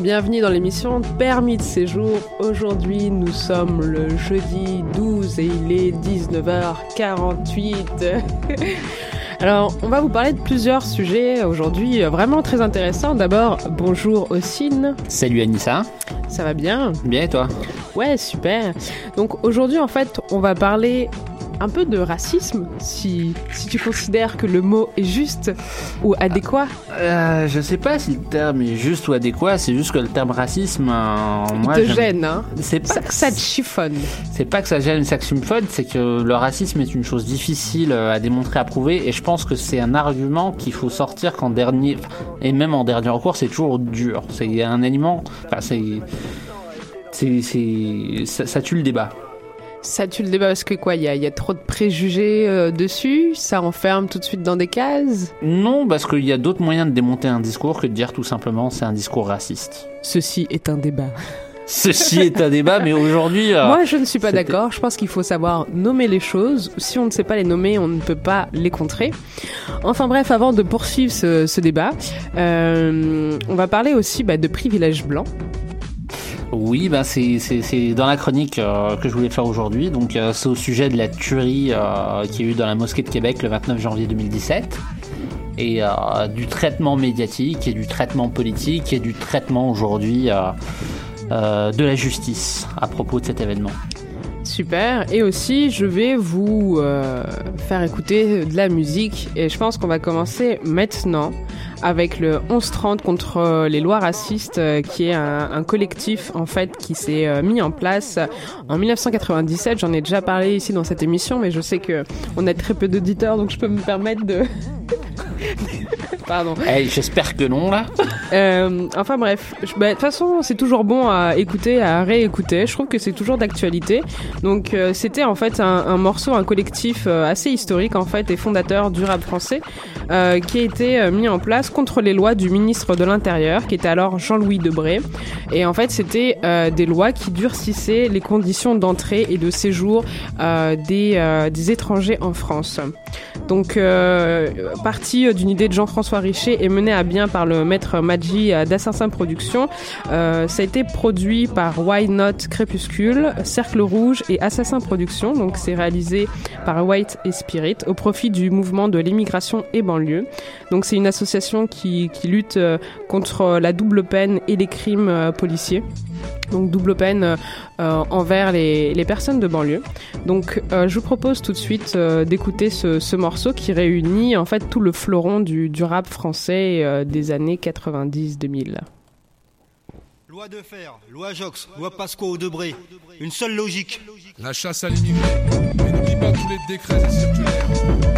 Bienvenue dans l'émission Permis de séjour. Aujourd'hui, nous sommes le jeudi 12 et il est 19h48. Alors, on va vous parler de plusieurs sujets aujourd'hui euh, vraiment très intéressants. D'abord, bonjour Ossine. Salut Anissa. Ça va bien? Bien et toi? Ouais, super. Donc aujourd'hui, en fait, on va parler un peu de racisme, si, si tu considères que le mot est juste ou adéquat. euh, Je sais pas si le terme est juste ou adéquat, c'est juste que le terme racisme, euh, Il moi, te j'aime- gêne, hein C'est pas, ça, ça te chiffonne. c'est pas que ça gêne, ça que fun, c'est que le racisme est une chose difficile euh, à démontrer, à prouver, et je pense que c'est un argument qu'il faut sortir qu'en dernier, et même en dernier recours, c'est toujours dur. C'est un aliment, enfin c'est, c'est, c'est, ça, ça tue le débat. Ça tue le débat parce que quoi, il y a, y a trop de préjugés euh, dessus, ça enferme tout de suite dans des cases? Non, parce qu'il y a d'autres moyens de démonter un discours que de dire tout simplement c'est un discours raciste. Ceci est un débat. Ceci est un débat, mais aujourd'hui, euh, Moi, je ne suis pas d'accord. Je pense qu'il faut savoir nommer les choses. Si on ne sait pas les nommer, on ne peut pas les contrer. Enfin bref, avant de poursuivre ce, ce débat, euh, on va parler aussi bah, de privilèges blancs. Oui, ben c'est dans la chronique euh, que je voulais faire aujourd'hui. Donc euh, c'est au sujet de la tuerie euh, qu'il y a eu dans la mosquée de Québec le 29 janvier 2017 et du traitement médiatique et du traitement politique et du traitement aujourd'hui de la justice à propos de cet événement. Super. Et aussi, je vais vous faire écouter de la musique. Et je pense qu'on va commencer maintenant avec le 1130 contre les lois racistes, euh, qui est un, un collectif en fait qui s'est euh, mis en place en 1997. J'en ai déjà parlé ici dans cette émission, mais je sais que on a très peu d'auditeurs, donc je peux me permettre de Pardon. Eh, J'espère que non, là. Euh, enfin bref, bah, de toute façon c'est toujours bon à écouter, à réécouter. Je trouve que c'est toujours d'actualité. Donc euh, c'était en fait un, un morceau, un collectif euh, assez historique en fait et fondateur du rap français euh, qui a été euh, mis en place contre les lois du ministre de l'Intérieur qui était alors Jean-Louis Debré. Et en fait c'était euh, des lois qui durcissaient les conditions d'entrée et de séjour des, étrangers en France. Donc, euh, parti d'une idée de Jean-François Richer et mené à bien par le maître Maggi d'Assassin Productions, ça a été produit par Why Not Crépuscule, Cercle Rouge et Assassin Productions. Donc, c'est réalisé par White et Spirit au profit du mouvement de l'immigration et banlieue. Donc, c'est une association qui, qui lutte euh, contre la double peine et les crimes euh, policiers. Donc double peine euh, euh, envers les, les personnes de banlieue. Donc euh, je vous propose tout de suite euh, d'écouter ce, ce morceau qui réunit en fait tout le fleuron du, du rap français euh, des années 90-2000. Loi de fer, loi Jox, loi Pasco au Debré. Une seule logique. La chasse à l'immigré. Mais n'oublie pas tous les décrets et circulaires.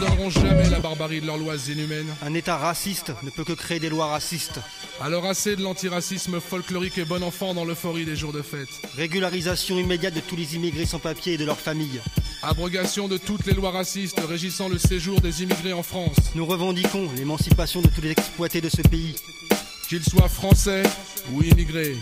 Pardonnerons jamais la barbarie de leurs lois inhumaines. Un État raciste ne peut que créer des lois racistes. Alors assez de l'antiracisme folklorique et bon enfant dans l'euphorie des jours de fête. Régularisation immédiate de tous les immigrés sans papier et de leurs familles. Abrogation de toutes les lois racistes régissant le séjour des immigrés en France. Nous revendiquons l'émancipation de tous les exploités de ce pays. Qu'ils soient français ou immigrés.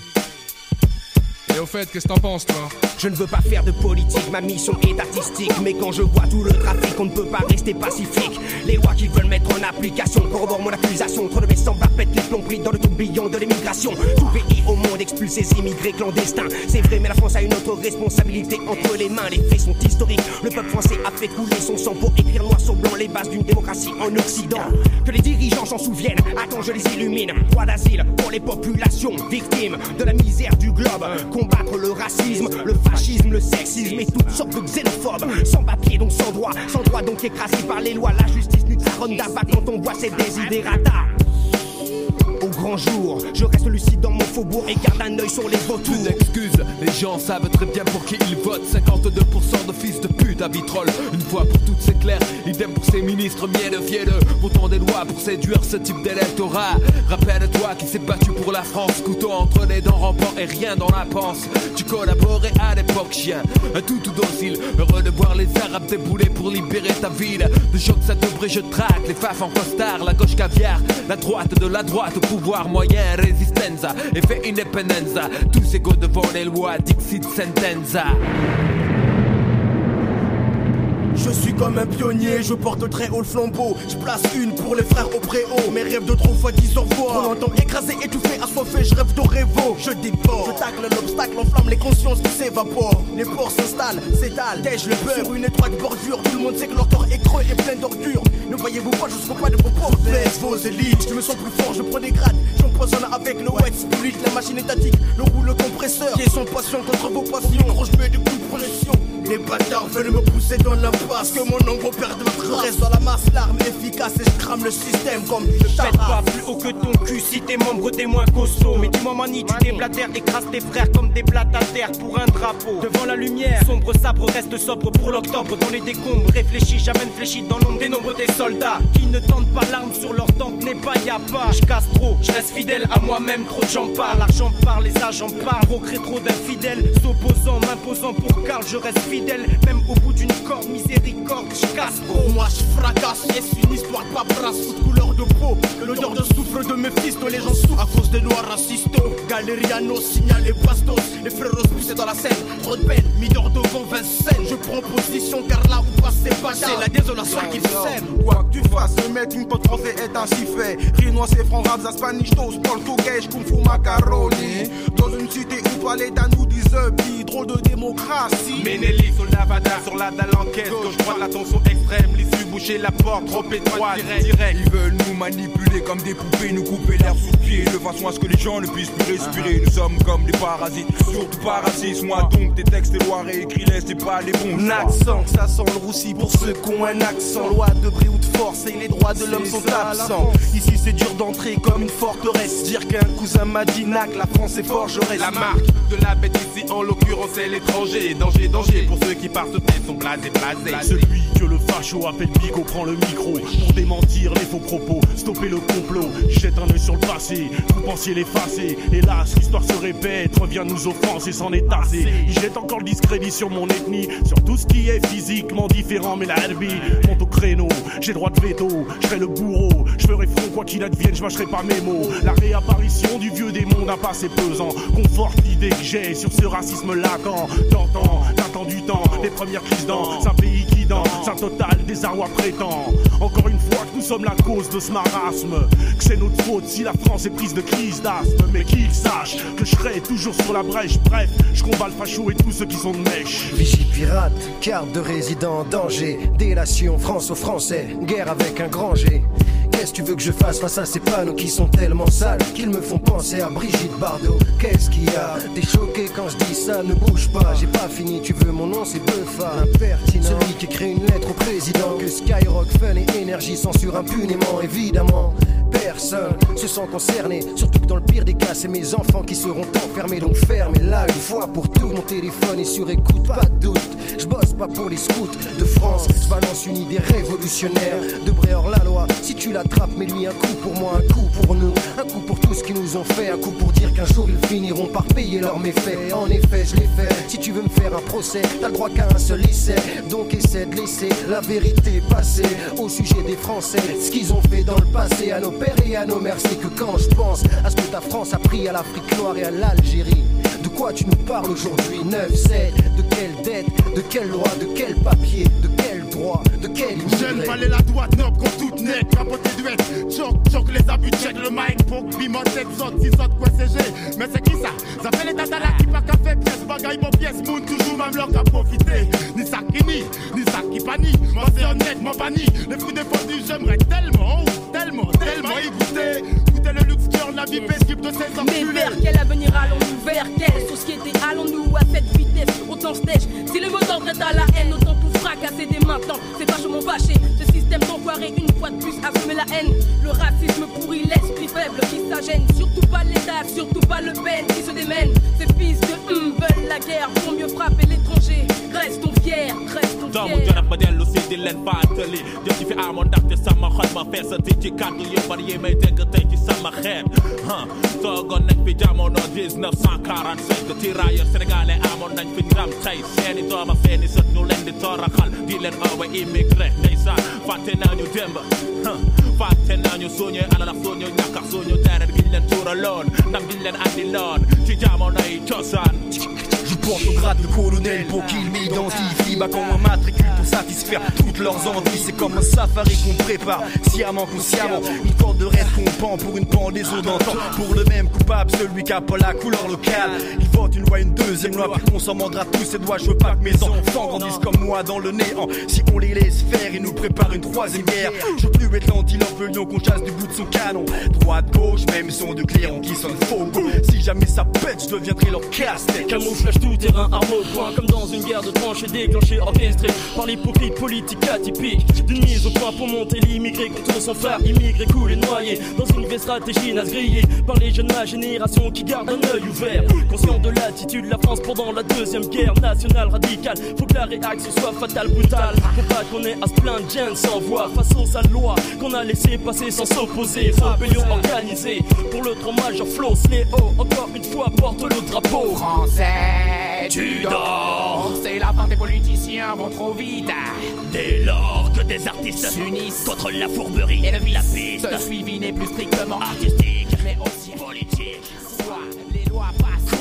Et au fait, qu'est-ce que t'en penses, toi Je ne veux pas faire de politique, ma mission est artistique. Mais quand je vois tout le trafic, on ne peut pas rester pacifique. Les lois qu'ils veulent mettre en application corroborent mon accusation. Trop de mes semblables pètent les plombs pris dans le tourbillon de l'immigration. Tout pays au monde expulse ces immigrés clandestins. C'est vrai, mais la France a une autre responsabilité entre les mains. Les faits sont historiques. Le peuple français a fait couler son sang pour écrire noir sur blanc les bases d'une démocratie en Occident. Que les dirigeants s'en souviennent. Attends, je les illumine. Droit d'asile pour les populations victimes de la misère du globe. Combattre le racisme, le fascisme, le sexisme et toutes sortes de xénophobes. Sans papier, donc sans droit. Sans droit, donc écrasé par les lois. La justice nuque sa ronde d'abat quand on voit ses désidérata. Grand jour, je reste lucide dans mon faubourg et garde un œil sur les vautours. Une excuse, les gens savent très bien pour qui ils votent. 52% de fils de pute à vitrolles. Une fois pour toutes, c'est clair. Idem pour ces ministres mielleux, fielleux. Votant des lois pour séduire ce type d'électorat. Rappelle-toi qui s'est battu pour la France. Couteau entre les dents, rampant et rien dans la panse. Tu collaborais à l'époque, chien. Un tout tout docile. Heureux de voir les Arabes débouler pour libérer ta ville. De choc, ça devrait, je traque. Les faf en costard, la gauche caviar. La droite de la droite au pouvoir moyen. Resistenza, effet independenza. Tous égaux devant les lois. Dixit sentenza. Je suis comme un pionnier, je porte très haut le flambeau. Je place une pour les frères au préau. Mes rêves de trop fois dix au revoir. Trop longtemps écrasé, étouffé, assoiffé, je rêve de révo. Je déborde, je tacle l'obstacle, enflamme les consciences qui s'évaporent. Les ports s'installent, s'étalent, tèche le beurre. Une étroite bordure, tout le monde sait que leur corps est creux et plein d'ordures. Ne voyez-vous pas, je suis pas de vos blesses, vos élites. Je me sens plus fort, je prends des grades. J'empoisonne avec le wet spirit, la machine étatique, le rouleau compresseur. Qui sont patients contre vos passions. Gros, je mets des coups de pression. Les bâtards veulent me pousser dans l'impasse Que mon ombre perde ma trace. Reste dans la masse, l'arme efficace Et je crame le système comme une Pète pas plus haut que ton cul si t'es membre t'es moins costaud Mais dis-moi mani tu déblatères écrase tes frères comme des blattes à terre pour un drapeau. Devant la lumière, sombre sabre reste sobre pour l'octobre Dans les décombres, réfléchis, j'amène fléchi dans l'ombre des nombres des soldats. Qui ne tentent pas l'arme sur leur tempe n'est pas y'a pas Je casse trop, je reste fidèle à moi-même, trop de gens parlent. L'argent parle, les agents parlent, procrée trop d'infidèles S'opposant, m'imposant pour Karl, je reste fidèle Même au bout d'une corde, miséricorde, je casse. Pour moi je fracasse, est une histoire de paperasse Toute couleur de peau, l'odeur de soufre de mes fils Les gens souffrent à cause des noirs racistes. Galériano, signal et bastos. Les frères poussés dans la scène, trop de peine Mis d'or devant Vincennes, je prends position car là où passe c'est pas C'est la désolation qui sème. Quoi que tu fasses, le melting pot français est ainsi fait. Rinois, c'est franc, rap, spanish, toast, portugais, kung fu, macaroni. Dans une cité où l'État nous bi, drôle de démocratie. Sur le Navada, sur la dalle enquête. Gauche droite, la tension extrême, l'issue boucher la porte, trop étroite, direct. Ils veulent nous manipuler comme des poupées, nous couper l'air sous le pied de façon à ce que les gens ne puissent plus respirer. Nous sommes comme des parasites, surtout pas racistes. Moi donc, tes textes, tes lois réécris-les, c'est pas les bons. Un accent, ça sent le roussi pour ceux qui ont un accent. Loi de bris ou de force et les droits de l'homme sont absents. Ici c'est dur d'entrer comme une forteresse. Dire qu'un cousin m'a dit nac, la France est forgeresse. La marque de la bête ici, en l'occurrence, c'est l'étranger. Danger, danger pour ceux qui par ce tête sont blasés, blasés. Celui que le facho appelle Bigo prend le micro pour démentir les faux propos, stopper le complot. Jette un œil sur le passé, vous pensiez l'effacer. Hélas, l'histoire se répète, revient nous offenser, s'en est assez. Il jette encore le discrédit sur mon ethnie, sur tout ce qui est physiquement différent. Mais la herbe monte au créneau, j'ai droit de veto, je serai le bourreau. Je ferai front quoi qu'il advienne, je mâcherai pas mes mots. La réapparition du vieux démon d'un passé pesant conforte l'idée que j'ai sur ce racisme latent. T'entends, t'attends du temps, les premières crises dans un pays qui danse, un total désarroi prétend. Encore une fois que nous sommes la cause de ce marasme, que c'est notre faute si la France est prise de crise d'asthme. Mais qu'ils sachent que je serai toujours sur la brèche. Bref, je combats le facho et tous ceux qui sont de mèche. Vigie pirate, carte de résident en danger. Délation France aux Français, guerre avec un grand G. Qu'est-ce que tu veux que je fasse face à ces panneaux qui sont tellement sales qu'ils me font penser à Brigitte Bardot? Qu'est-ce qu'il y a? T'es choqué quand je dis ça, ne bouge pas, j'ai pas fini, tu veux mon nom, c'est Buffa. Impertinent, celui qui écrit une lettre au président. Que Skyrock, Fun et Énergie censurent impunément, évidemment. Personne se sent concerné, surtout que dans le pire des cas, c'est mes enfants qui seront enfermés. Donc fermez là une fois pour tout. Mon téléphone est sur écoute, pas de doute. Je bosse pas pour les scouts de France, je balance une idée révolutionnaire. De Bréor la loi, si tu l'attrapes, mets-lui un coup pour moi, un coup pour nous. Un coup pour tout ce qu'ils nous ont fait, un coup pour dire qu'un jour ils finiront par payer leurs méfaits. En effet, je l'ai fait. Si tu veux me faire un procès, t'as le droit qu'à un seul essai. Donc essaie de laisser la vérité passer au sujet des Français. Ce qu'ils ont fait dans le passé à nos pères et à nos mères, c'est que quand je pense à ce que ta France a pris à l'Afrique noire et à l'Algérie. De quoi tu nous parles aujourd'hui 9, 7, de quelle dette, de quelle loi, de quel papier, droit, de quel Jeune fallait la droite noble contre toute net, capoté duet. Choc, choc les abus, check le mic, pour bimot, 7 saute, 6 saute, quoi c'est G. Mais c'est qui ça? Ça fait les tata là qui pas qu'à faire pièce, bagaille, bon pièce, moon, toujours même leur qu'à profiter. Ni ça qui nie, ni ça qui panie. Moi c'est honnête, moi banni. Les fruits défendus, j'aimerais tellement, oh, tellement, tellement y goûter. Goûter le luxe cœur, la vie paisible de ces Mais enculés. vers quel avenir allons-nous? Vers quelle société allons-nous? À cette vitesse Autant tèche. Si le mot d'ordre est à la haine, autant tout fracasser dès maintenant. C'est vachement vaché. Ce système d'enfoiré, une fois de plus, a semé la haine. Le racisme pourrit l'esprit faible qui s'agène. Surtout pas l'État, surtout pas le peine qui se démène. Ces fils de hum veulent la guerre, font mieux frapper l'étranger. Restons fiers, restons fiers. si di leen fàttali jëf ci fi amoon ndaxte sama xol ma feesati ci kàddu yu bari yi may dégg tey ci sama xeet toogoon nañ fi jamono 1945 tirailleur sénégalais amoon nañ fi ndam tey seeni doom ak seeni sët ñu leen di toroxal di leen oowe immigré ndeysaan fàtte nañu démb ah, nañu Je porte au grade de colonel pour qu'ils m'identifient. Bah, quand on matricule pour satisfaire toutes leurs envies, c'est comme un safari qu'on prépare, sciemment consciemment. Une corde de rêve qu'on pend pour une pendaison d'antan. Pour le même coupable, celui qui a pas la couleur locale. Il vote une loi, une deuxième loi, puis on s'en mordra tous ses doigts. Je veux pas que mes enfants grandissent comme moi dans le néant. Si on les laisse faire, ils nous préparent une troisième guerre. Je veux plus être l'antilope, lion qu'on chasse du bout de son canon. Droite, gauche, même son de clairon qui sonne faux. Si jamais ça pète, je deviendrai leur casse-tête. Camouflage tout terrain, arme au point, comme dans une guerre de tranchées déclenchée, orchestrée par l'hypocrite politique atypique. D'une mise au point pour monter l'immigré contre son frère, immigré coulé noyé dans une vraie stratégie naze grillée par les jeunes de ma génération qui gardent un œil ouvert. Conscient de l'attitude de la France pendant la deuxième guerre nationale radicale, faut que la réaction soit fatale, brutale. Faut pas qu'on ait à se plaindre, gêne sans voix face aux sales lois qu'on a laissé passer sans s'opposer. Rébellion organisée pour le trop majeur Flo Sléo, encore une fois porte le drapeau. Français, tu dors. C'est la fin des politiciens vont trop vite. Dès lors que des artistes s'unissent contre la fourberie et le vice, la piste ce suivi n'est plus strictement artistique, mais aussi politique. Soit les lois passent,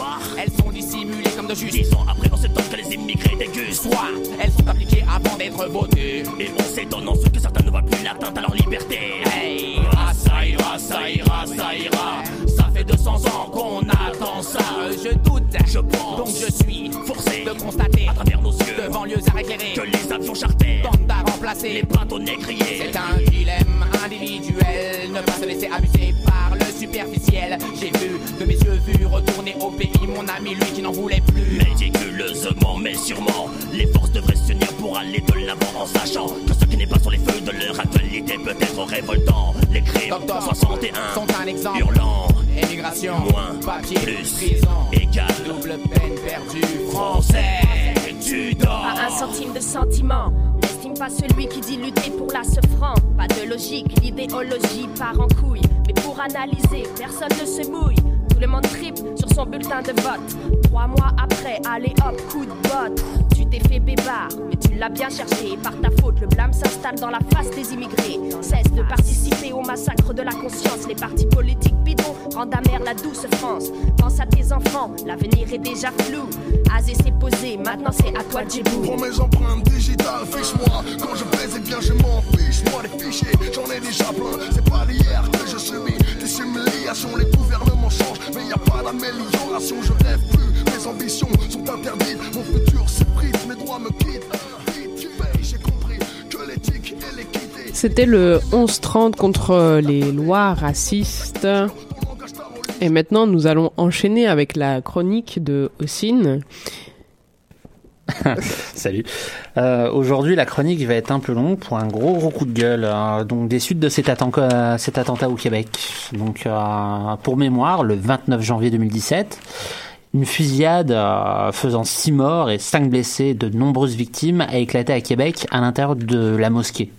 de Dix justice. ans après, on s'étonne que les immigrés dégustent. Soit elles sont appliquées avant d'être votées. Et on s'étonne ensuite que certains ne voient plus l'atteinte à leur liberté. Hey, ah, ça ira, ça ira, ça ira. Ça fait 200 ans qu'on attend ça. Je doute, Je pense, donc je suis forcé de constater à travers nos yeux devant lieux à éclairer que les avions chartés tentent à remplacer les bateaux négriers. C'est un dilemme individuel, ne pas se laisser abuser par le superficiel. J'ai vu de mes yeux vus retourner au pays mon ami, lui qui n'en voulait plus. Méticuleusement, mais sûrement, les forces devraient s'unir pour aller de l'avant en sachant que ce qui n'est pas sur les feuilles de leur actualité peut être révoltant. Les crimes Docteur, 61 sont un exemple. hurlant, Émigration, Moins, papier, plus, prison, égal, double peine perdue, français, tu dors. centime de sentiment. N'estime pas celui qui dit lutter pour la franc. Pas de logique, l'idéologie part en couille. Mais pour analyser, personne ne se mouille. Tout le monde tripe sur son bulletin de vote. Trois mois après, allez hop, coup de botte. Tu t'es fait bébard, mais tu l'as bien cherché. Par ta faute, le blâme s'installe dans la face des immigrés. Cesse de participer au massacre de la conscience. Les partis politiques bidons rendent amère la douce France. Pense à tes enfants, l'avenir est déjà flou. Azé s'est posé, maintenant c'est à toi de. Prends mes empreintes digitales, fiche-moi. Quand je baise, eh bien je m'en fiche. Moi, les fichiers, j'en ai déjà plein. C'est pas d'hier que je subis des humiliations. Les gouvernements changent, mais y a pas d'amélioration. Je rêve plus, mes ambitions sont interdites. Mon futur s'effrite, mes droits me quittent. C'était le 11-30 contre les lois racistes. Et maintenant, nous allons enchaîner avec la chronique de Ossine. Salut. Euh, Aujourd'hui, la chronique va être un peu longue pour un gros gros coup de gueule. euh, donc des suites de cet attentat, cet attentat au Québec. Donc euh, pour mémoire, le 29 janvier 2017, une fusillade euh, faisant 6 morts et 5 blessés, de nombreuses victimes, a éclaté à Québec à l'intérieur de la mosquée.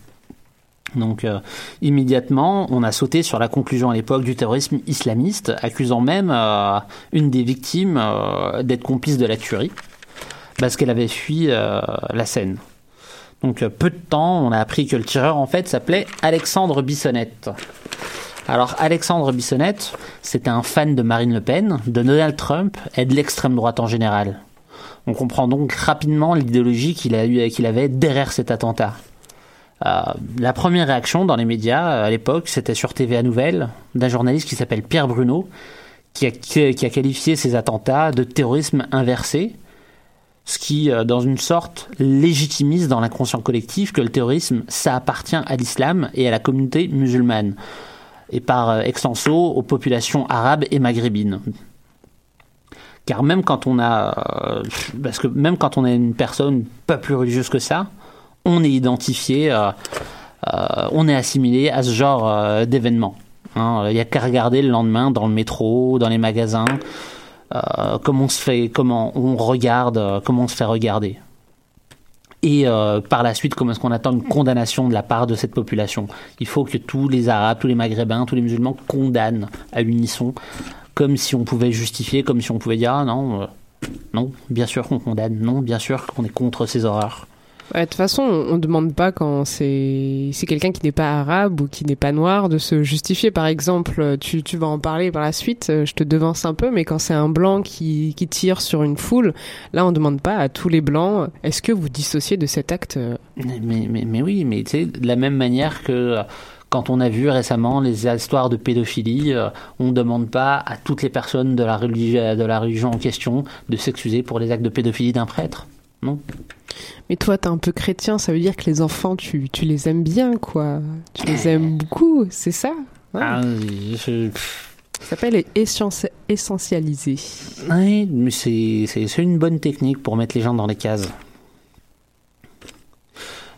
Donc euh, immédiatement, on a sauté sur la conclusion à l'époque du terrorisme islamiste, accusant même euh, une des victimes euh, d'être complice de la tuerie, parce qu'elle avait fui euh, la scène. Donc euh, peu de temps, on a appris que le tireur en fait s'appelait Alexandre Bissonnette. Alors Alexandre Bissonnette, c'était un fan de Marine Le Pen, de Donald Trump et de l'extrême droite en général. On comprend donc rapidement l'idéologie qu'il a eu, qu'il avait derrière cet attentat. Euh, la première réaction dans les médias euh, à l'époque, c'était sur TVA Nouvelle, d'un journaliste qui s'appelle Pierre Bruno, qui a, qui a qualifié ces attentats de terrorisme inversé, ce qui, euh, dans une sorte, légitimise dans l'inconscient collectif que le terrorisme, ça appartient à l'islam et à la communauté musulmane, et par euh, extenso aux populations arabes et maghrébines. Car même quand on a, euh, parce que même quand on est une personne pas plus religieuse que ça, on est identifié, on est assimilé à ce genre euh, d'événement. Hein, Il n'y a qu'à regarder le lendemain dans le métro, dans les magasins, euh, comment on se fait, comment on regarde, euh, comment on se fait regarder. Et euh, par la suite, comment est-ce qu'on attend une condamnation de la part de cette population? Il faut que tous les Arabes, tous les Maghrébins, tous les musulmans condamnent à l'unisson, comme si on pouvait justifier, comme si on pouvait dire ah non, non, bien sûr qu'on condamne, non, bien sûr qu'on est contre ces horreurs. De toute façon, on ne demande pas quand c'est quelqu'un qui n'est pas arabe ou qui n'est pas noir de se justifier. Par exemple, tu, tu vas en parler par la suite, euh, je te devance un peu, mais quand c'est un blanc qui, qui tire sur une foule, là on ne demande pas à tous les blancs, est-ce que vous dissociez de cet acte euh, Mais, mais, mais, oui, mais tu sais, de la même manière que euh, quand on a vu récemment les histoires de pédophilie, euh, on ne demande pas à toutes les personnes de la, religion, de la religion en question de s'excuser pour les actes de pédophilie d'un prêtre. Non? Mais toi, t'es un peu chrétien, ça veut dire que les enfants, tu, tu les aimes bien, quoi. Tu les aimes beaucoup, c'est ça Ouais. Ah, je- Ça s'appelle essentialiser. Oui, mais c'est une bonne technique pour mettre les gens dans les cases.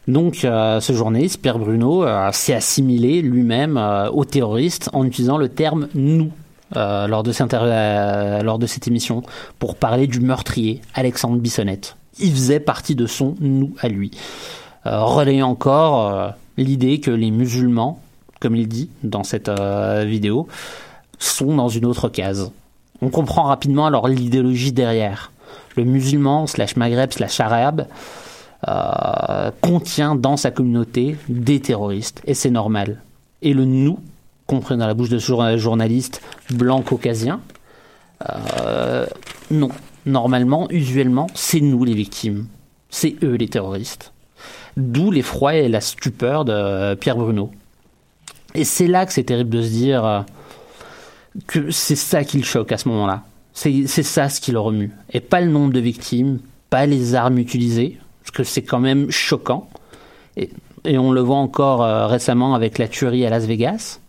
Donc, euh, ce journaliste, Pierre Bruno, euh, s'est assimilé lui-même euh, aux terroristes en utilisant le terme nous lors, de cette, lors de cette émission pour parler du meurtrier, Alexandre Bissonnette. Il faisait partie de son nous à lui. Euh, encore euh, l'idée que les musulmans, comme il dit dans cette euh, vidéo, sont dans une autre case. On comprend rapidement alors l'idéologie derrière. Le musulman slash maghreb slash arabe euh, contient dans sa communauté des terroristes et c'est normal. Et le nous, compris dans la bouche de ce jour- journaliste blanc caucasien, non. Normalement, usuellement, c'est nous les victimes. C'est eux les terroristes. D'où l'effroi et la stupeur de Pierre Bruno. Et c'est là que c'est terrible de se dire euh, que c'est ça qui le choque à ce moment-là. C'est c'est ça ce qui le remue. Et pas le nombre de victimes, pas les armes utilisées, parce que c'est quand même choquant. Et, et on le voit encore euh, récemment avec la tuerie à Las Vegas.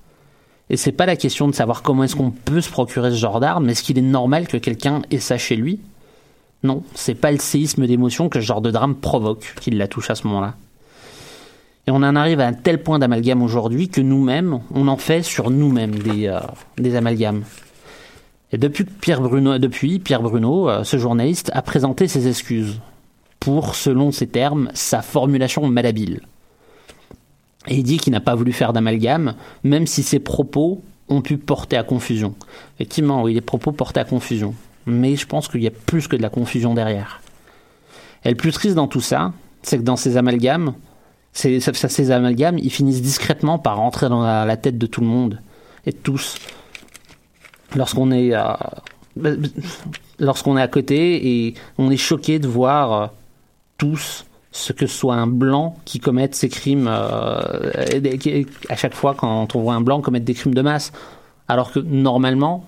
Et c'est pas la question de savoir comment est-ce qu'on peut se procurer ce genre d'arme, mais est-ce qu'il est normal que quelqu'un ait ça chez lui? Non, c'est pas le séisme d'émotion que ce genre de drame provoque qui la touche à ce moment-là. Et on en arrive à un tel point d'amalgame aujourd'hui que nous-mêmes, on en fait sur nous-mêmes des, euh, amalgames. Et depuis Pierre Bruno, depuis Pierre Bruno, euh, ce journaliste a présenté ses excuses. pour, selon ses termes, sa formulation malhabile. Et il dit qu'il n'a pas voulu faire d'amalgame, même si ses propos ont pu porter à confusion. Effectivement, oui, les propos portaient à confusion. Mais je pense qu'il y a plus que de la confusion derrière. Et le plus triste dans tout ça, c'est que dans ces amalgames, ces, amalgames, ils finissent discrètement par rentrer dans la, la tête de tout le monde et de tous. Lorsqu'on est, euh, lorsqu'on est à côté et on est choqué de voir euh, tous ce que soit un blanc qui commette ces crimes euh, à chaque fois quand on voit un blanc commettre des crimes de masse. Alors que normalement,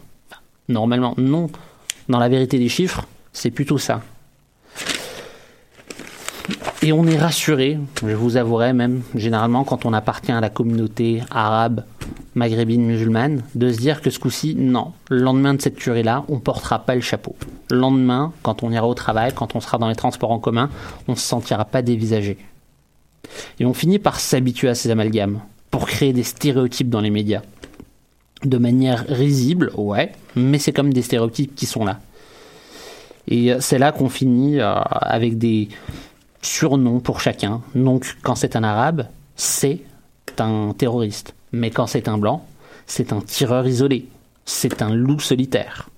normalement non, dans la vérité des chiffres, c'est plutôt ça. Et on est rassuré, je vous avouerai même, généralement quand on appartient à la communauté arabe, maghrébine, musulmane, de se dire que ce coup-ci, non, le lendemain de cette tuerie-là, on portera pas le chapeau. Le lendemain, quand on ira au travail, quand on sera dans les transports en commun, on se sentira pas dévisagé. Et on finit par s'habituer à ces amalgames, pour créer des stéréotypes dans les médias. De manière risible, ouais, mais c'est comme des stéréotypes qui sont là. Et c'est là qu'on finit euh, avec des surnoms pour chacun. Donc, quand c'est un arabe, c'est un terroriste. Mais quand c'est un blanc, c'est un tireur isolé. C'est un loup solitaire.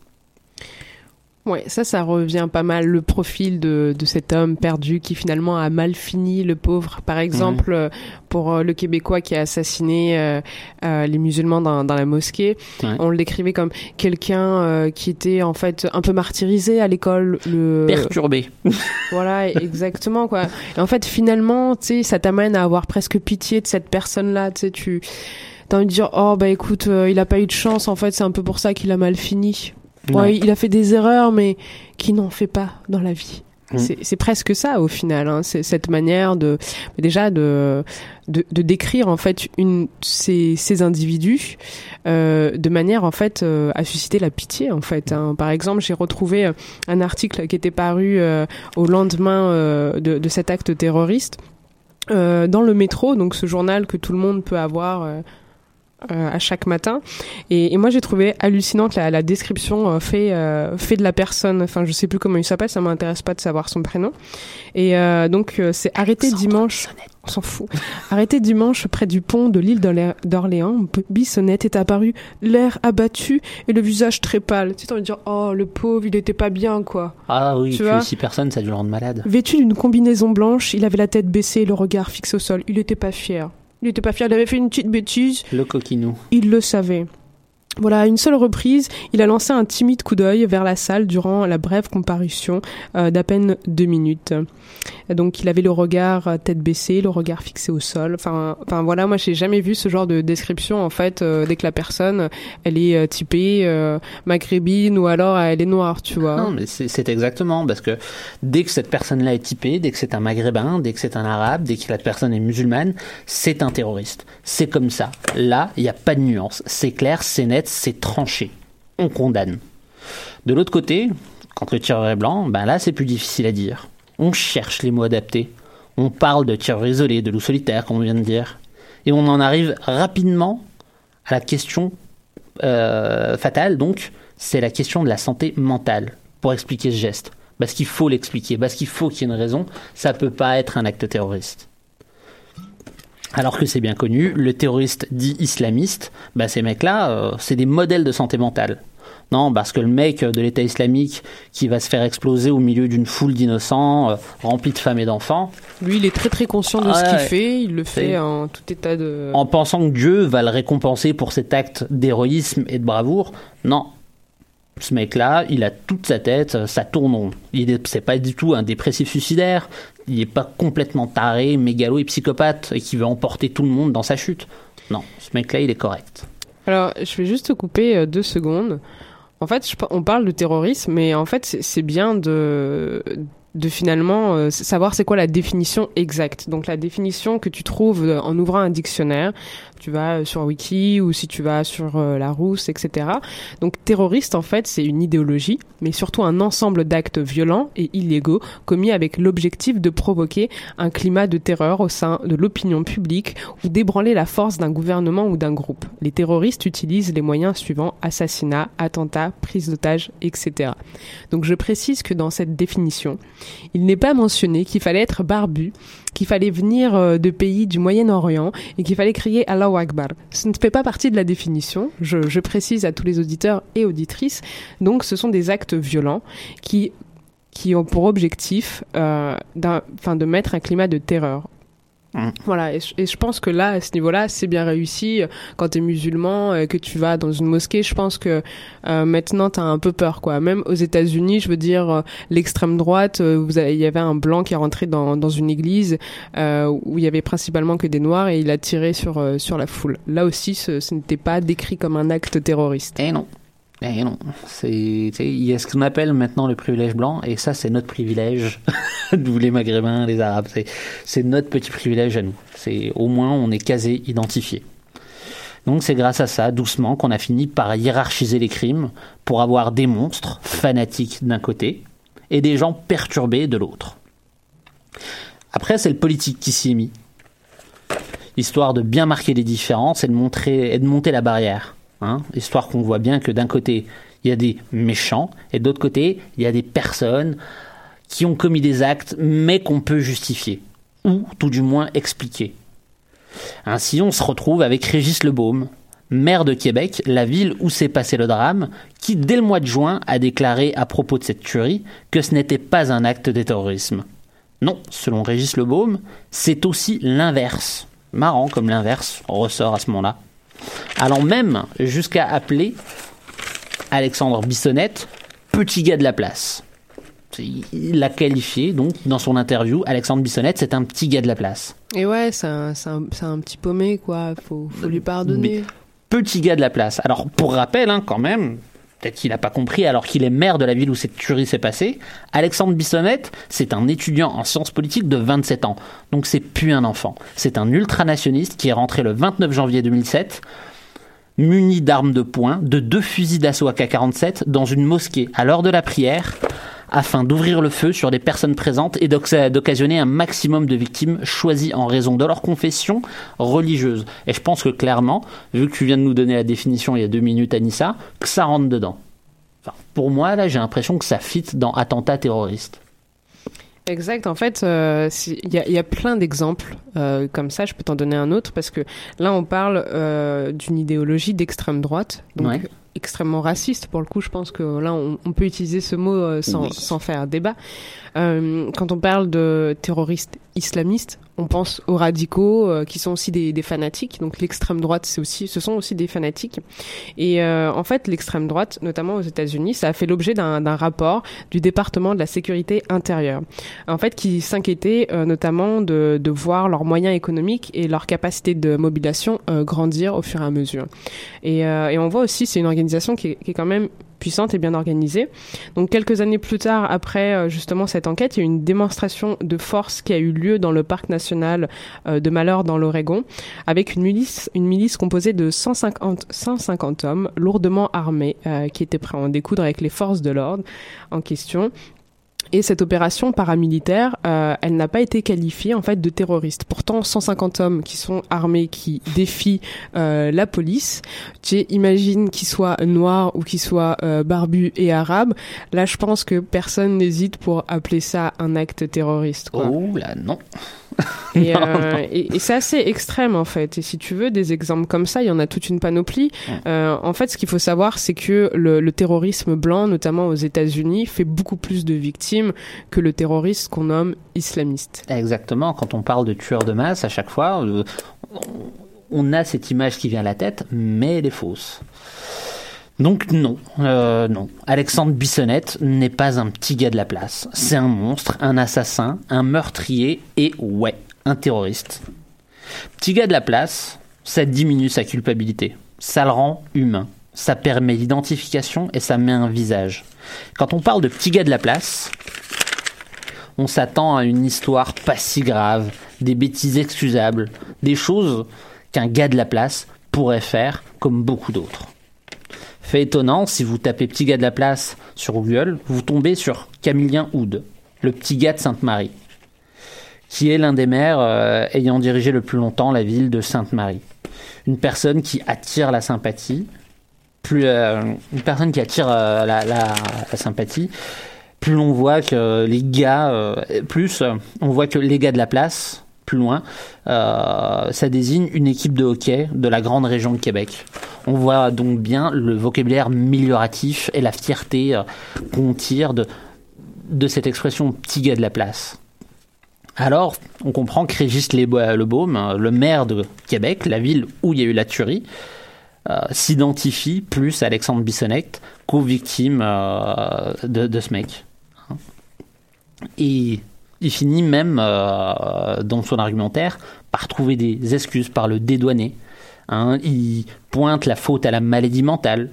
Ouais, ça, ça revient pas mal le profil de, de cet homme perdu qui finalement a mal fini, le pauvre. Par exemple, euh, pour euh, le Québécois qui a assassiné euh, euh, les musulmans dans, dans la mosquée, Ouais. on le décrivait comme quelqu'un euh, qui était en fait un peu martyrisé à l'école. Le... Perturbé. Voilà, exactement quoi. Et en fait, finalement, tu sais, ça t'amène à avoir presque pitié de cette personne-là. Tu sais, tu t'as envie de dire, oh bah écoute, euh, il a pas eu de chance. En fait, c'est un peu pour ça qu'il a mal fini. Ouais, Ouais. il a fait des erreurs, mais qui n'en fait pas dans la vie. Mm. C'est- presque ça au final. Hein. C'est cette manière de déjà de, de de décrire en fait une ces ces individus euh, de manière en fait euh, à susciter la pitié en fait. hein. Par exemple, j'ai retrouvé euh, un article qui était paru euh, au lendemain de, de cet acte terroriste dans le métro, donc ce journal que tout le monde peut avoir. Euh, à chaque matin. Et, et moi j'ai trouvé hallucinante la, la description euh, fait euh, fait de la personne. Enfin je sais plus comment il s'appelle ça m'intéresse pas de savoir son prénom. Et euh, donc euh, c'est arrêté dimanche. on s'en fout. Arrêté dimanche près du pont de l'île d'Orlé- d'Orléans. Bissonnette est apparu l'air abattu et le visage très pâle. Tu sais t'as envie de dire oh le pauvre il était pas bien quoi. Ah oui, Tu puis vois six personnes, ça a dû le rendre malade. Vêtu d'une combinaison blanche, il avait la tête baissée et le regard fixé au sol. Il était pas fier. Il était pas fier, il avait fait une petite bêtise. Le coquinou. Il le savait. Voilà, une seule reprise, il a lancé un timide coup d'œil vers la salle durant la brève comparution euh, d'à peine deux minutes. Donc il avait le regard euh, tête baissée, le regard fixé au sol. Enfin, enfin voilà, moi j'ai jamais vu ce genre de description en fait euh, dès que la personne elle est euh, typée maghrébine ou alors elle est noire, tu vois. Non, mais c'est exactement parce que dès que cette personne-là est typée, dès que c'est un maghrébin, dès que c'est un arabe, dès que la personne est musulmane, c'est un terroriste. C'est comme ça. Là, il n'y a pas de nuance. C'est clair, c'est net, c'est tranché. On condamne. De l'autre côté, quand le tireur est blanc, ben là, c'est plus difficile à dire. On cherche les mots adaptés. On parle de tireur isolé, de loup solitaire, comme on vient de dire. Et on en arrive rapidement à la question euh, fatale, donc, c'est la question de la santé mentale pour expliquer ce geste. Parce qu'il faut l'expliquer, parce qu'il faut qu'il y ait une raison. Ça peut pas être un acte terroriste. Alors que c'est bien connu, le terroriste dit islamiste, bah ces mecs-là, euh, c'est des modèles de santé mentale. Non, parce que le mec de l'État islamique qui va se faire exploser au milieu d'une foule d'innocents, euh, remplis de femmes et d'enfants, Lui, il est très très conscient de Ah ce qu'il ouais. fait. Il le fait en tout état de. en pensant que Dieu va le récompenser pour cet acte d'héroïsme et de bravoure. Non. Ce mec-là, il a toute sa tête, euh, ça tourne rond. Il est, c'est pas du tout un dépressif suicidaire. Il est pas complètement taré, mégalo et psychopathe et qui veut emporter tout le monde dans sa chute. Non, ce mec-là, il est correct. Alors, je vais juste te couper euh, deux secondes. En fait, on parle de terrorisme, mais en fait, c'est- bien de finalement euh, savoir c'est quoi la définition exacte. Donc la définition que tu trouves euh, en ouvrant un dictionnaire, tu vas euh, sur Wiki ou si tu vas sur euh, Larousse, etc. Donc terroriste en fait c'est une idéologie, mais surtout un ensemble d'actes violents et illégaux commis avec l'objectif de provoquer un climat de terreur au sein de l'opinion publique ou d'ébranler la force d'un gouvernement ou d'un groupe. Les terroristes utilisent les moyens suivants assassinat, attentat, prise d'otage, etc. Donc je précise que dans cette définition, il n'est pas mentionné qu'il fallait être barbu, qu'il fallait venir euh, de pays du Moyen-Orient et qu'il fallait crier Allahu Akbar. Ce ne fait pas partie de la définition, je, précise à tous les auditeurs et auditrices. Donc ce sont des actes violents qui qui ont pour objectif euh, de mettre un climat de terreur. Voilà, et je, et je pense que là, à ce niveau-là, c'est bien réussi. Quand tu es musulman, euh, que tu vas dans une mosquée, je pense que euh, maintenant, tu as un peu peur. quoi. Même aux États-Unis, je veux dire, euh, l'extrême droite, euh, vous avez- il y avait un blanc qui est rentré dans, dans une église euh, où il y avait principalement que des noirs et il a tiré sur, euh, sur la foule. Là aussi, ce, ce n'était pas décrit comme un acte terroriste. Eh non. Eh non, c'est, il y a ce qu'on appelle maintenant le privilège blanc, et ça, c'est notre privilège. Nous, les Maghrébins, les Arabes, c'est, c'est notre petit privilège à nous. C'est, au moins, on est casé, identifié. Donc, c'est grâce à ça, doucement, qu'on a fini par hiérarchiser les crimes pour avoir des monstres fanatiques d'un côté et des gens perturbés de l'autre. Après, c'est le politique qui s'y est mis. Histoire de bien marquer les différences et de, montrer, et de monter la barrière. Hein, histoire qu'on voit bien que d'un côté, il y a des méchants, et de l'autre côté, il y a des personnes qui ont commis des actes, mais qu'on peut justifier, ou tout du moins expliquer. Ainsi, on se retrouve avec Régis Lebaume, maire de Québec, la ville où s'est passé le drame, qui, dès le mois de juin, a déclaré à propos de cette tuerie que ce n'était pas un acte de terrorisme. Non, selon Régis Lebaume, c'est aussi l'inverse. Marrant comme l'inverse ressort à ce moment-là. Allant même jusqu'à appeler Alexandre Bissonnette petit gars de la place. Il l'a qualifié, donc, dans son interview, Alexandre Bissonnette, c'est un petit gars de la place. Et ouais, c'est un, un, un petit paumé, quoi. Faut, faut lui pardonner. Petit gars de la place. Alors, pour rappel, hein, quand même, peut-être qu'il n'a pas compris, alors qu'il est maire de la ville où cette tuerie s'est passée, Alexandre Bissonnette, c'est un étudiant en sciences politiques de 27 ans. Donc, c'est plus un enfant. C'est un ultranationaliste qui est rentré le 29 janvier 2007 muni d'armes de poing, de deux fusils d'assaut AK-47 dans une mosquée à l'heure de la prière afin d'ouvrir le feu sur les personnes présentes et d'oc- d'occasionner un maximum de victimes choisies en raison de leur confession religieuse. Et je pense que clairement, vu que tu viens de nous donner la définition il y a deux minutes, Anissa, que ça rentre dedans. Pour moi, là, j'ai l'impression que ça fit dans attentat terroriste. Exact. En fait, euh, il y, a, il y a plein d'exemples euh, comme ça. Je peux t'en donner un autre parce que là, on parle euh, d'une idéologie d'extrême droite, donc Ouais. extrêmement raciste. Pour le coup, je pense que là, on, on peut utiliser ce mot sans, Oui. sans faire débat. Quand on parle de terroristes islamistes, on pense aux radicaux euh, qui sont aussi des, fanatiques. Donc l'extrême droite, c'est aussi, ce sont aussi des fanatiques. Et euh, en fait, l'extrême droite, notamment aux États-Unis, ça a fait l'objet d'un rapport du département de la sécurité intérieure, en fait, qui s'inquiétait euh, notamment de, voir leurs moyens économiques et leur capacité de mobilisation grandir au fur et à mesure. Et, et on voit aussi, c'est une organisation qui qui est quand même puissante et bien organisée. Donc quelques années plus tard, après euh, justement cette enquête, il y a eu une démonstration de force qui a eu lieu dans le parc national euh, de Malheur dans l'Oregon, avec une milice, une milice composée de 150, 150 hommes lourdement armés euh, qui étaient prêts à en découdre avec les forces de l'ordre en question. Et cette opération paramilitaire, euh, elle n'a pas été qualifiée en fait de terroriste. Pourtant, 150 hommes qui sont armés, qui défient euh, la police, tu imagines qu'ils soient noirs ou qu'ils soient euh, barbus et arabes. Là, je pense que personne n'hésite pour appeler ça un acte terroriste. Oh là, non. Et, euh, et, et c'est assez extrême en fait. Et si tu veux des exemples comme ça, il y en a toute une panoplie. Euh, en fait, ce qu'il faut savoir, c'est que le, le terrorisme blanc, notamment aux États-Unis, fait beaucoup plus de victimes que le terroriste qu'on nomme islamiste. Exactement, quand on parle de tueurs de masse, à chaque fois, euh, on a cette image qui vient à la tête, mais elle est fausse. Donc non, euh, non. Alexandre Bissonnette n'est pas un petit gars de la place. C'est un monstre, un assassin, un meurtrier et ouais, un terroriste. Petit gars de la place, ça diminue sa culpabilité. Ça le rend humain. Ça permet l'identification et ça met un visage. Quand on parle de petit gars de la place, on s'attend à une histoire pas si grave, des bêtises excusables, des choses qu'un gars de la place pourrait faire comme beaucoup d'autres. Fait étonnant, si vous tapez petit gars de la place sur Google, vous tombez sur Camillien Houd, le petit gars de Sainte-Marie, qui est l'un des maires euh, ayant dirigé le plus longtemps la ville de Sainte-Marie. Une personne qui attire la sympathie, plus, euh, une personne qui attire euh, la, sympathie, plus on voit que les gars, plus on voit que les gars de la place, plus loin, euh, ça désigne une équipe de hockey de la grande région de Québec. On voit donc bien le vocabulaire amélioratif et la fierté euh, qu'on tire de, cette expression petit gars de la place. Alors, on comprend que Régis Lebaume, euh, le maire de Québec, la ville où il y a eu la tuerie, s'identifie plus à Alexandre Bissonnette qu'aux victimes de, de ce mec. Et il finit même euh, dans son argumentaire par trouver des excuses, par le dédouaner. Hein, il pointe la faute à la maladie mentale.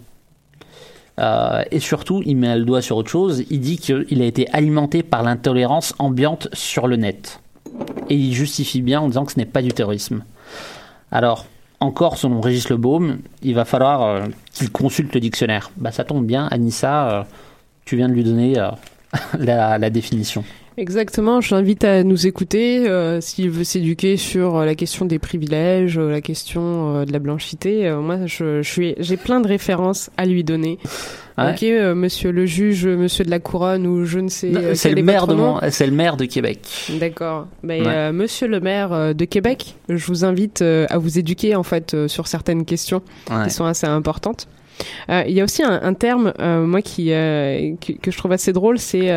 Euh, et surtout, il met le doigt sur autre chose. Il dit qu'il a été alimenté par l'intolérance ambiante sur le net. Et il justifie bien en disant que ce n'est pas du terrorisme. Alors, encore selon Régis Lebaume, il va falloir euh, qu'il consulte le dictionnaire. Bah, ça tombe bien, Anissa, tu viens de lui donner la définition. Exactement, je l'invite à nous écouter euh, s'il veut s'éduquer sur euh, la question des privilèges, euh, la question euh, de la blanchité. Euh, moi, je, je suis, j'ai plein de références à lui donner. Ouais. Ok, euh, monsieur le juge, monsieur de la couronne ou je ne sais. Euh, C'est le maire de mon- c'est le maire de Québec. D'accord. Ouais. euh, monsieur le maire de Québec, je vous invite à vous éduquer en fait sur certaines questions Ouais. qui sont assez importantes. Euh, Il y a aussi un, terme, euh, moi, qui euh, que, je trouve assez drôle, c'est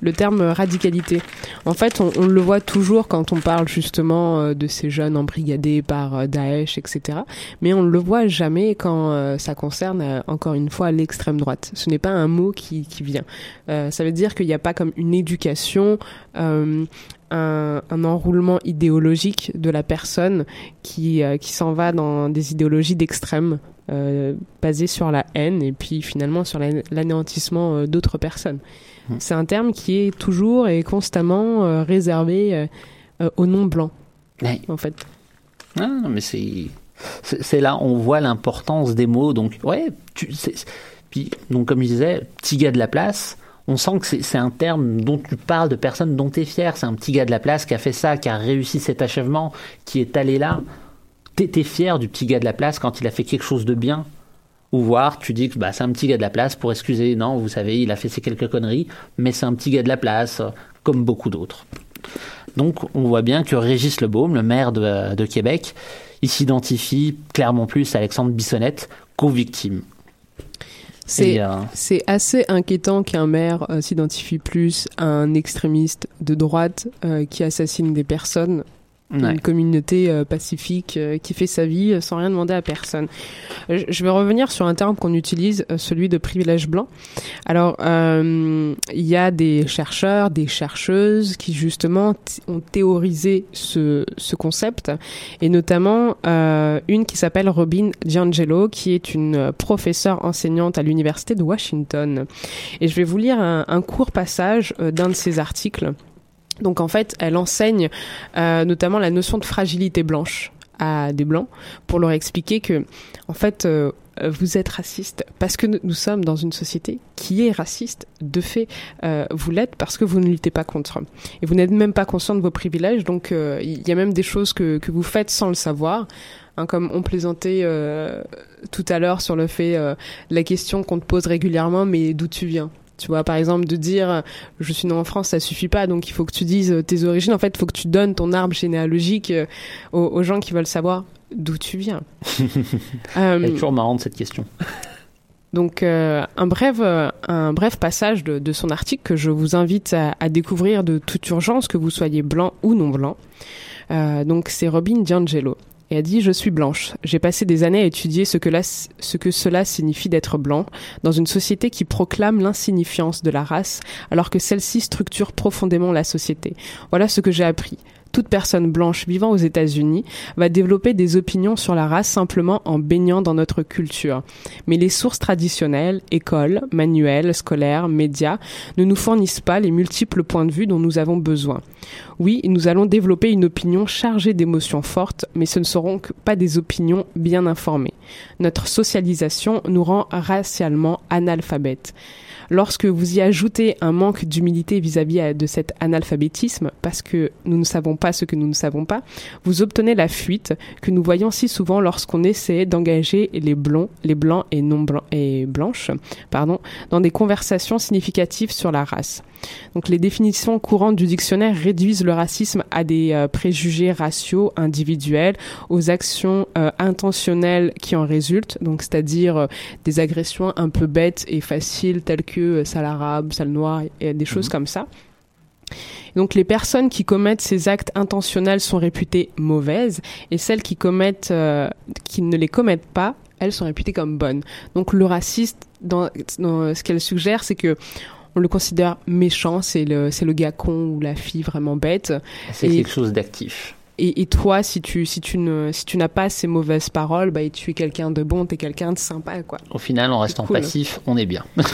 le terme radicalité. En fait, on, le voit toujours quand on parle justement de ces jeunes embrigadés par Daesh, etc. Mais on ne le voit jamais quand ça concerne, encore une fois, l'extrême droite. Ce n'est pas un mot qui, vient. Ça veut dire qu'il n'y a pas comme une éducation. un, enroulement idéologique de la personne qui, qui s'en va dans des idéologies d'extrême euh, basées sur la haine et puis finalement sur la- l'anéantissement euh, d'autres personnes. C'est un terme qui est toujours et constamment euh, réservé aux non-blancs, Ouais. en fait. Ah, non, mais c'est là on voit l'importance des mots. Donc ouais, tu, puis donc comme je disais, petit gars de la place. On sent que c'est c'est un terme dont tu parles de personnes dont tu es fier. C'est un petit gars de la place qui a fait ça, qui a réussi cet achèvement, qui est allé là. T'es es fier du petit gars de la place quand il a fait quelque chose de bien. Ou voir, tu dis que bah, c'est un petit gars de la place pour excuser. Non, vous savez, il a fait ces quelques conneries, mais c'est un petit gars de la place, comme beaucoup d'autres. Donc on voit bien que Régis Lebaume, le maire de, de Québec, il s'identifie clairement plus à Alexandre Bissonnette qu'aux victimes. C'est euh, assez inquiétant qu'un maire euh, s'identifie plus à un extrémiste de droite euh, qui assassine des personnes, Ouais. une communauté euh, pacifique euh, qui fait sa vie euh, sans rien demander à personne. Je vais revenir sur un terme qu'on utilise, celui de privilège blanc. Alors, il y a des chercheurs, des chercheuses qui justement ont théorisé ce, ce concept, et notamment une qui s'appelle Robin D'Angelo, qui est une professeure enseignante à l'université de Washington. Et je vais vous lire un, un court passage d'un de ses articles. Donc en fait, elle enseigne euh, notamment la notion de fragilité blanche à des blancs pour leur expliquer que en fait euh, vous êtes raciste parce que nous- sommes dans une société qui est raciste. De fait, euh, vous l'êtes parce que vous ne luttez pas contre. Et vous n'êtes même pas conscient de vos privilèges. Donc, il y a même des choses que, que vous faites sans le savoir. Hein, comme on plaisantait tout à l'heure sur le fait, la question qu'on te pose régulièrement, mais d'où tu viens? Tu vois, par exemple, de dire euh, je suis né en France, ça suffit pas, donc il faut que tu dises euh, tes origines. En fait, il faut que tu donnes ton arbre généalogique euh, aux, aux gens qui veulent savoir d'où tu viens. Elle est toujours marrante cette question. Donc euh, un bref euh, un bref passage de, de son article que je vous invite à, à découvrir de toute urgence que vous soyez blanc ou non blanc. Euh, donc c'est Robin D'Angelo. Et elle dit Je suis blanche. J'ai passé des années à étudier ce que, là, ce que cela signifie d'être blanc dans une société qui proclame l'insignifiance de la race alors que celle-ci structure profondément la société. Voilà ce que j'ai appris. Toute personne blanche vivant aux États-Unis va développer des opinions sur la race simplement en baignant dans notre culture. Mais les sources traditionnelles, écoles, manuels, scolaires, médias, ne nous fournissent pas les multiples points de vue dont nous avons besoin. Oui, nous allons développer une opinion chargée d'émotions fortes, mais ce ne seront que pas des opinions bien informées. Notre socialisation nous rend racialement analphabètes. Lorsque vous y ajoutez un manque d'humilité vis-à-vis de cet analphabétisme, parce que nous ne savons pas ce que nous ne savons pas, vous obtenez la fuite que nous voyons si souvent lorsqu'on essaie d'engager les blonds, les blancs et non blancs et blanches, pardon, dans des conversations significatives sur la race. Donc les définitions courantes du dictionnaire réduisent le racisme à des euh, préjugés raciaux individuels, aux actions euh, intentionnelles qui en résultent, donc c'est-à-dire euh, des agressions un peu bêtes et faciles telles que sale arabe, sale noir et des choses comme ça. Donc les personnes qui commettent ces actes intentionnels sont réputées mauvaises et celles qui commettent euh, qui ne les commettent pas, elles sont réputées comme bonnes. Donc le raciste dans, dans ce qu'elle suggère, c'est que on le considère méchant, c'est le c'est le gars con ou la fille vraiment bête. C'est Et- quelque chose d'actif. et, et toi, si tu si tu ne si tu n'as pas ces mauvaises paroles, bah tu es quelqu'un de bon, t'es quelqu'un de sympa quoi. Au final, en restant cool. passif, on est bien.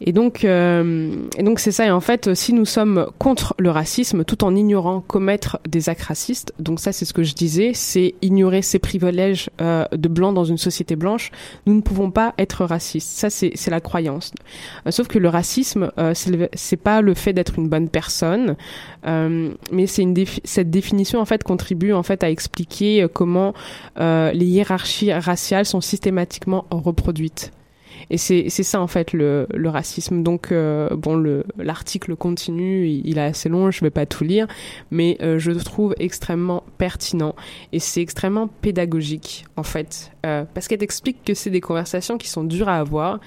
Et donc, euh, et donc c'est ça. Et en fait, si nous sommes contre le racisme, tout en ignorant commettre des actes racistes, donc ça, c'est ce que je disais, c'est ignorer ces privilèges euh, de blanc dans une société blanche. Nous ne pouvons pas être racistes. Ça, c'est la croyance. Euh, sauf que le racisme, euh, c'est pas le fait d'être une bonne personne, euh, mais c'est une cette définition en fait contribue en fait à expliquer euh, comment euh, les hiérarchies raciales sont systématiquement reproduites. Et c'est ça en fait le, le racisme. Donc euh, bon, le l'article continue, il, il est assez long, je vais pas tout lire, mais euh, je le trouve extrêmement pertinent et c'est extrêmement pédagogique en fait, euh, parce qu'elle explique que c'est des conversations qui sont dures à avoir.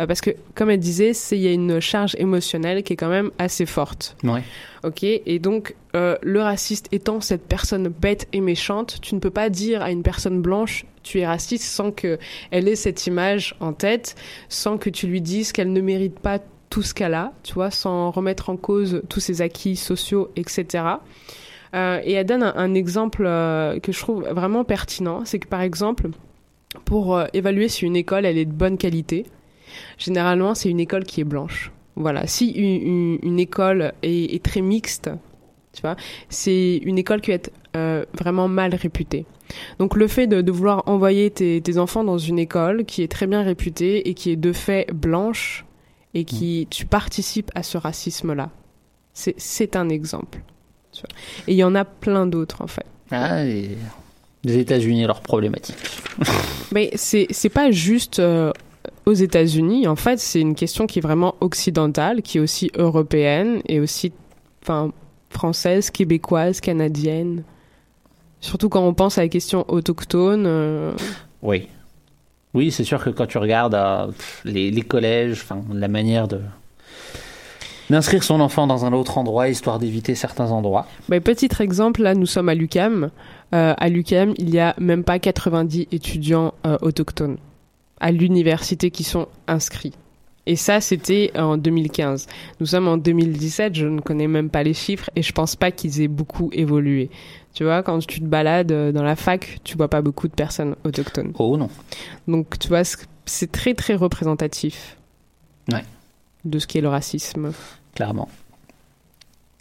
euh, parce que, comme elle disait, il y a une charge émotionnelle qui est quand même assez forte. Ouais. Ok, et donc le raciste étant cette personne bête et méchante, tu ne peux pas dire à une personne blanche tu es raciste sans que elle ait cette image en tête, sans que tu lui dises qu'elle ne mérite pas tout ce qu'elle a, tu vois, sans remettre en cause tous ses acquis sociaux, etc. Euh, et elle donne un, exemple euh, que je trouve vraiment pertinent, c'est que par exemple, pour euh, évaluer si une école elle est de bonne qualité, généralement c'est une école qui est blanche. Voilà, si une, école est très mixte, tu vois, c'est une école qui va être euh, vraiment mal réputée. Donc le fait de, de vouloir envoyer tes, tes enfants dans une école qui est très bien réputée et qui est de fait blanche et qui tu participes à ce racisme-là, c'est un exemple. tu vois. Et il y en a plein d'autres en fait. Ah, et les États-Unis et leurs problématiques. Mais c'est c'est pas juste euh, aux États-Unis. En fait, c'est une question qui est vraiment occidentale, qui est aussi européenne et aussi, enfin, française, québécoise, canadienne. Surtout quand on pense à la question autochtone. euh, Oui. Oui, c'est sûr que quand tu regardes euh, les, les collèges, la manière de d'inscrire son enfant dans un autre endroit histoire d'éviter certains endroits. Ben, petit exemple, là, nous sommes à l'UCAM. Euh, à l'UCAM, il y a même pas 90 étudiants autochtones à l'université qui sont inscrits. Et ça, c'était en 2015. Nous sommes en 2017, je ne connais même pas les chiffres et je pense pas qu'ils aient beaucoup évolué. Tu vois, quand tu te balades euh, dans la fac, tu vois pas beaucoup de personnes autochtones. Oh non. Donc, tu vois, c'est- très très représentatif Ouais. de ce qu'est le racisme. Clairement.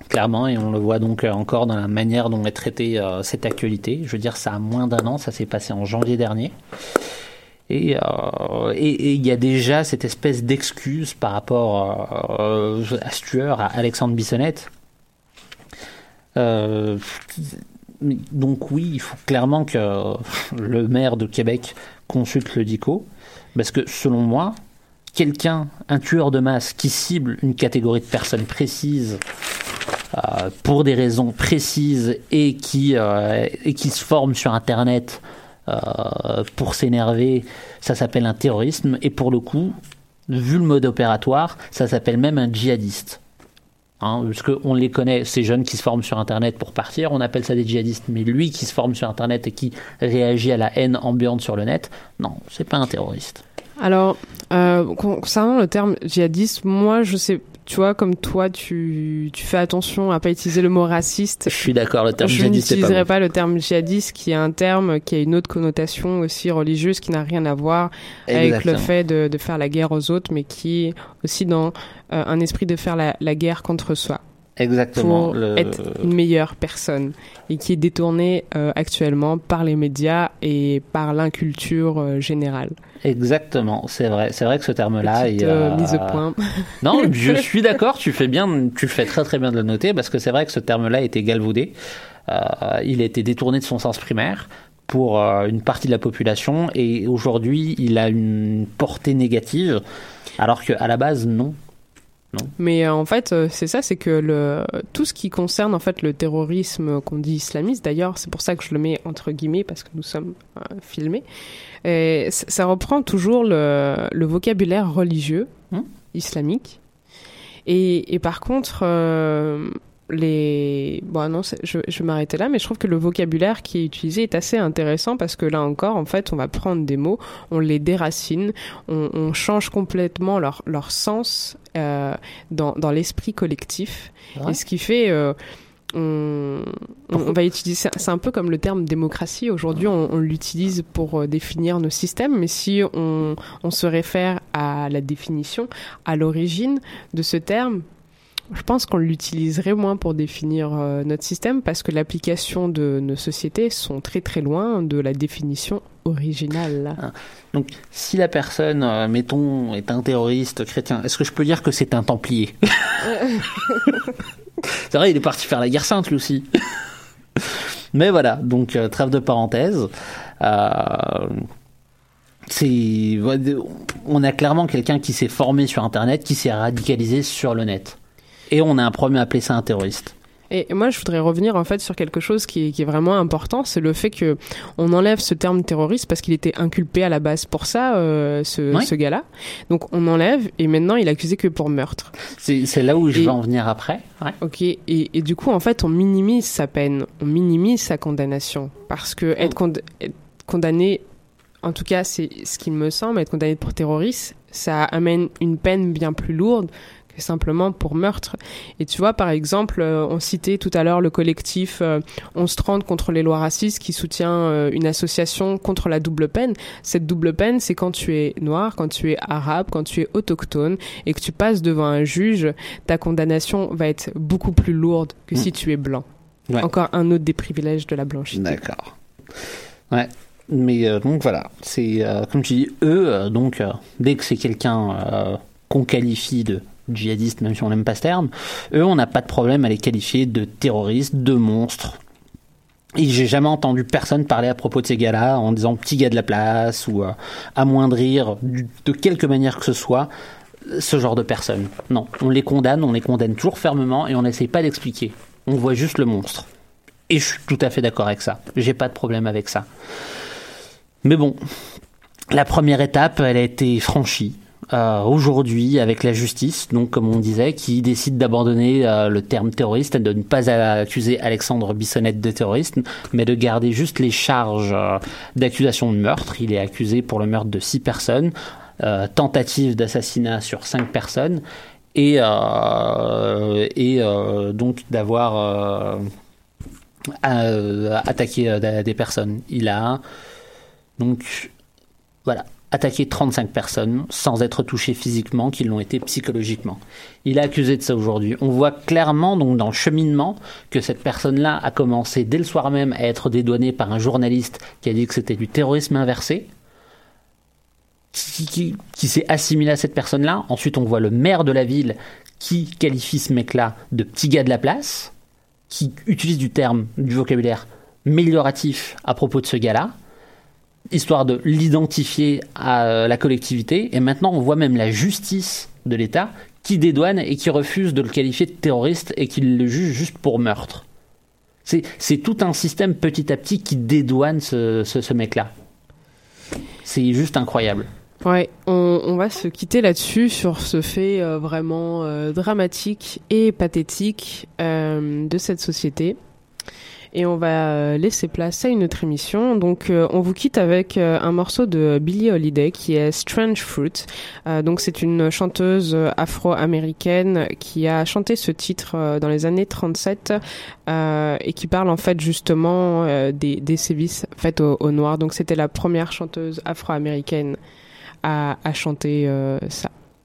Clairement, et on le voit donc euh, encore dans la manière dont est traitée euh, cette actualité. Je veux dire, ça a moins d'un an, ça s'est passé en janvier dernier. Et euh, et- il y a déjà cette espèce d'excuse par rapport euh, à Stuart, à Alexandre Bissonnette. Euh, donc oui, il faut clairement que le maire de Québec consulte le DICO, parce que selon moi, quelqu'un, un tueur de masse qui cible une catégorie de personnes précises euh, pour des raisons précises et qui, se forme sur Internet pour s'énerver, ça s'appelle un terrorisme. Et pour le coup, vu le mode opératoire, ça s'appelle même un djihadiste. Hein, parce qu'on les connaît, ces jeunes qui se forment sur Internet pour partir, on appelle ça des djihadistes. Mais lui qui se forme sur Internet et qui réagit à la haine ambiante sur le net, non, c'est pas un terroriste. Alors, euh, concernant le terme djihadiste, moi, je sais, tu vois, comme toi, tu, tu fais attention à pas utiliser le mot raciste. Je suis d'accord, le terme je djihadiste, pas n'utiliserai bon. pas, le terme djihadiste, qui est un terme qui a une autre connotation aussi religieuse, qui n'a rien à voir avec le fait de, de faire la guerre aux autres, mais qui est aussi dans euh, un esprit de faire la, la guerre contre soi. Exactement. pour Le- être une meilleure personne et qui est détourné euh, actuellement par les médias et par l'inculture euh, générale. Exactement, c'est vrai. C'est vrai que ce terme-là est euh, mise au point. non, je suis d'accord. Tu fais bien, tu fais très très bien de le noter parce que c'est vrai que ce terme-là a été galvaudé. Euh, il a été détourné de son sens primaire pour une partie de la population et aujourd'hui il a une portée négative alors qu'à la base non. Mais euh, en fait, euh, c'est ça, c'est que le tout ce qui concerne en fait le terrorisme qu'on dit islamiste, d'ailleurs, c'est pour ça que je le mets entre guillemets parce que nous sommes euh, filmés. Et ça reprend toujours le, le vocabulaire religieux islamique. Et, et par contre, euh, les bon non, je, je vais m'arrêter là, mais je trouve que le vocabulaire qui est utilisé est assez intéressant parce que là encore, en fait, on va prendre des mots, on les déracine, on, on change complètement leur leur sens euh, dans dans l'esprit collectif, Ouais. et ce qui fait euh, on, on, va utiliser, c'est- c'est un peu comme le terme démocratie. Aujourd'hui, on, on l'utilise pour euh, définir nos systèmes, mais si on, on se réfère à la définition, à l'origine de ce terme, je pense qu'on l'utiliserait moins pour définir euh, notre système parce que l'application de nos sociétés sont très très loin de la définition originale. Ah. Donc, si la personne, euh, mettons, est un terroriste chrétien, est-ce que je peux dire que c'est un templier? C'est vrai, il est parti faire la guerre sainte lui aussi. Mais voilà, donc euh, trêve de parenthèse. C'est, on a clairement quelqu'un qui s'est formé sur Internet, qui s'est radicalisé sur le net. Et on a un problème à appeler ça un terroriste. Et moi, je voudrais revenir en fait sur quelque chose qui est, qui est vraiment important, c'est le fait que on enlève ce terme terroriste parce qu'il était inculpé à la base pour ça, euh, ce, gars-là. Donc on enlève et maintenant il est accusé que pour meurtre. C'est, là où je Et- vais en venir après. Ouais. Ok, et, et du coup, en fait, on minimise sa peine, on minimise sa condamnation. Parce que être, cond- être condamné, en tout cas, c'est ce qu'il me semble, être condamné pour terrorisme, ça amène une peine bien plus lourde que simplement pour meurtre. Et tu vois, par exemple, euh, on citait tout à l'heure le collectif euh, 1130 contre les lois racistes qui soutient euh, une association contre la double peine. Cette double peine, c'est quand tu es noir, quand tu es arabe, quand tu es autochtone et que tu passes devant un juge, ta condamnation va être beaucoup plus lourde que Mm. si tu es blanc. Ouais. Encore un autre des privilèges de la blanchité. D'accord. Ouais. Mais euh, donc voilà, c'est euh, comme tu dis, eux, euh, donc euh, dès que c'est quelqu'un euh, qu'on qualifie de djihadiste, même si on n'aime pas ce terme, eux, on n'a pas de problème à les qualifier de terroristes, de monstres. Et j'ai jamais entendu personne parler à propos de ces gars-là en disant petit gars de la place ou euh, amoindrir de quelque manière que ce soit ce genre de personnes. Non, on les condamne, on les condamne toujours fermement et on n'essaye pas d'expliquer. On voit juste le monstre. Et je suis tout à fait d'accord avec ça. J'ai pas de problème avec ça. Mais bon, la première étape, elle a été franchie. Euh, aujourd'hui avec la justice, donc comme on disait, qui décide d'abandonner euh, le terme terroriste de ne pas accuser Alexandre Bissonnette de terroriste, mais de garder juste les charges euh, d'accusation de meurtre. Il est accusé pour le meurtre de six personnes, euh, tentative d'assassinat sur cinq personnes, et, euh, et euh, donc d'avoir attaqué des personnes. Il a donc voilà attaqué 35 personnes sans être touché physiquement, qui l'ont été psychologiquement. Il est accusé de ça aujourd'hui. On voit clairement donc dans le cheminement que cette personne-là a commencé dès le soir même à être dédouanée par un journaliste qui a dit que c'était du terrorisme inversé qui, qui- qui s'est assimilé à cette personne-là. Ensuite, on voit le maire de la ville qui qualifie ce mec-là de petit gars de la place, qui utilise du terme, du vocabulaire amélioratif à propos de ce gars-là, histoire de l'identifier à euh, la collectivité. Et maintenant, on voit même la justice de l'État qui dédouane et qui refuse de le qualifier de terroriste et qui le juge juste pour meurtre. C'est tout un système petit à petit qui dédouane ce, ce- mec-là. C'est juste incroyable. Ouais, on, va se quitter là-dessus sur ce fait euh, vraiment euh, dramatique et pathétique de cette société. Et on va euh, laisser place à une autre émission. Donc, euh, on vous quitte avec euh, un morceau de Billie Holiday qui est Strange Fruit. Donc, c'est une chanteuse afro-américaine qui a chanté ce titre dans les années 37 euh, et qui parle en fait justement des, sévices faits aux, Noirs. Donc, c'était la première chanteuse afro-américaine à, chanter ça.